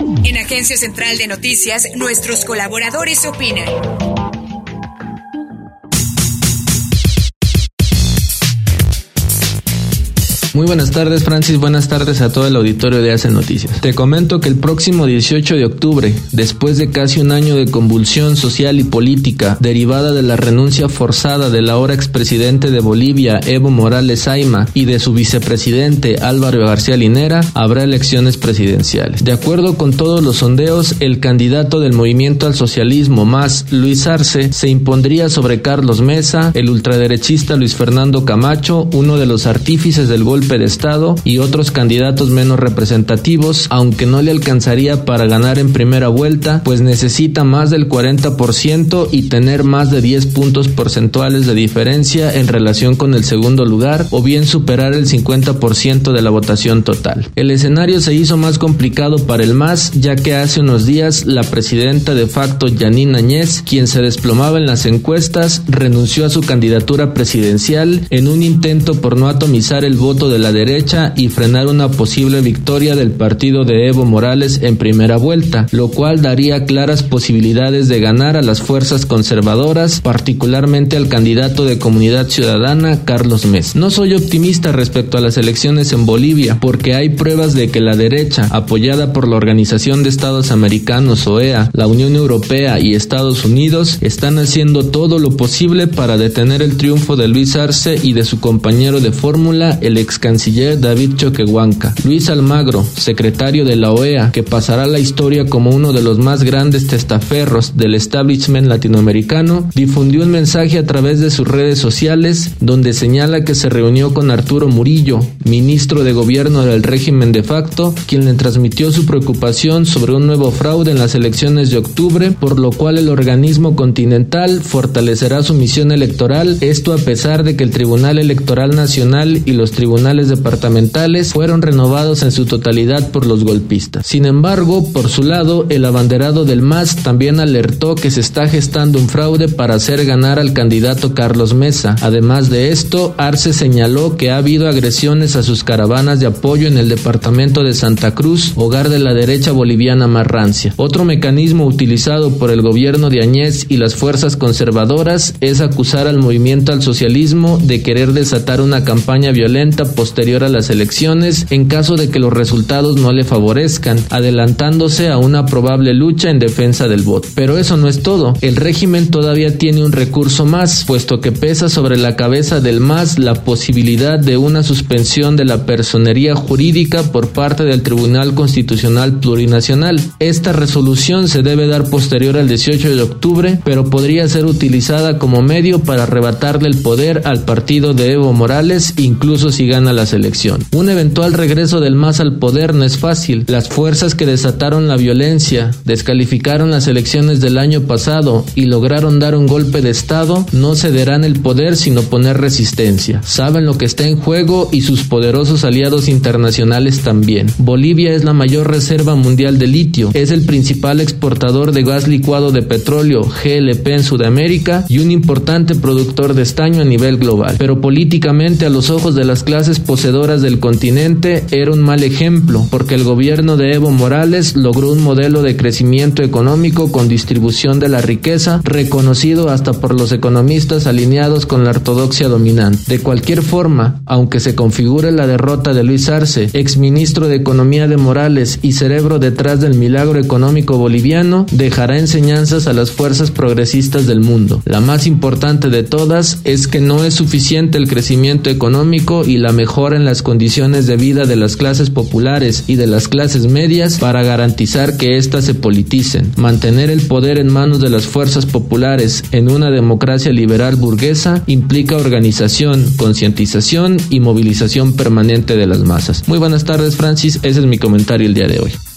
En Agencia Central de Noticias, nuestros colaboradores opinan. Muy buenas tardes, Francis. Buenas tardes a todo el auditorio de Hace Noticias. Te comento que el próximo 18 de octubre, después de casi un año de convulsión social y política derivada de la renuncia forzada del ahora expresidente de Bolivia, Evo Morales Aima, y de su vicepresidente Álvaro García Linera, habrá elecciones presidenciales. De acuerdo con todos los sondeos, el candidato del movimiento al socialismo más, Luis Arce, se impondría sobre Carlos Mesa, el ultraderechista Luis Fernando Camacho, uno de los artífices del golpe de Estado y otros candidatos menos representativos, aunque no le alcanzaría para ganar en primera vuelta, pues necesita más del 40% y tener más de 10 puntos porcentuales de diferencia en relación con el segundo lugar, o bien superar el 50% de la votación total. El escenario se hizo más complicado para el MAS, ya que hace unos días la presidenta de facto Janine Añez, quien se desplomaba en las encuestas, renunció a su candidatura presidencial en un intento por no atomizar el voto de la derecha y frenar una posible victoria del partido de Evo Morales en primera vuelta, lo cual daría claras posibilidades de ganar a las fuerzas conservadoras, particularmente al candidato de Comunidad Ciudadana, Carlos Mes. No soy optimista respecto a las elecciones en Bolivia, porque hay pruebas de que la derecha, apoyada por la Organización de Estados Americanos, OEA, la Unión Europea y Estados Unidos, están haciendo todo lo posible para detener el triunfo de Luis Arce y de su compañero de fórmula, el ex canciller David Choquehuanca. Luis Almagro, secretario de la OEA, que pasará la historia como uno de los más grandes testaferros del establishment latinoamericano, difundió un mensaje a través de sus redes sociales donde señala que se reunió con Arturo Murillo, ministro de gobierno del régimen de facto, quien le transmitió su preocupación sobre un nuevo fraude en las elecciones de octubre, por lo cual el organismo continental fortalecerá su misión electoral, esto a pesar de que el Tribunal Electoral Nacional y los tribunales departamentales fueron renovados en su totalidad por los golpistas. Sin embargo, por su lado, el abanderado del MAS también alertó que se está gestando un fraude para hacer ganar al candidato Carlos Mesa. Además de esto, Arce señaló que ha habido agresiones a sus caravanas de apoyo en el departamento de Santa Cruz, hogar de la derecha boliviana más rancia. Otro mecanismo utilizado por el gobierno de Añez y las fuerzas conservadoras es acusar al movimiento al socialismo de querer desatar una campaña violenta posterior a las elecciones en caso de que los resultados no le favorezcan, adelantándose a una probable lucha en defensa del voto. Pero eso no es todo. El régimen todavía tiene un recurso más, puesto que pesa sobre la cabeza del MAS la posibilidad de una suspensión de la personería jurídica por parte del Tribunal Constitucional Plurinacional. Esta resolución se debe dar posterior al 18 de octubre, pero podría ser utilizada como medio para arrebatarle el poder al partido de Evo Morales, incluso si gana la selección. Un eventual regreso del MAS al poder no es fácil. Las fuerzas que desataron la violencia, descalificaron las elecciones del año pasado y lograron dar un golpe de Estado no cederán el poder sino poner resistencia. Saben lo que está en juego y sus poderosos aliados internacionales también. Bolivia es la mayor reserva mundial de litio, es el principal exportador de gas licuado de petróleo, GLP en Sudamérica y un importante productor de estaño a nivel global. Pero políticamente a los ojos de las clases poseedoras del continente era un mal ejemplo, porque el gobierno de Evo Morales logró un modelo de crecimiento económico con distribución de la riqueza reconocido hasta por los economistas alineados con la ortodoxia dominante. De cualquier forma, aunque se configure la derrota de Luis Arce, exministro de Economía de Morales y cerebro detrás del milagro económico boliviano, dejará enseñanzas a las fuerzas progresistas del mundo. La más importante de todas es que no es suficiente el crecimiento económico y la mejora en las condiciones de vida de las clases populares y de las clases medias para garantizar que éstas se politicen. Mantener el poder en manos de las fuerzas populares en una democracia liberal burguesa implica organización, concientización y movilización permanente de las masas. Muy buenas tardes Francis, ese es mi comentario el día de hoy.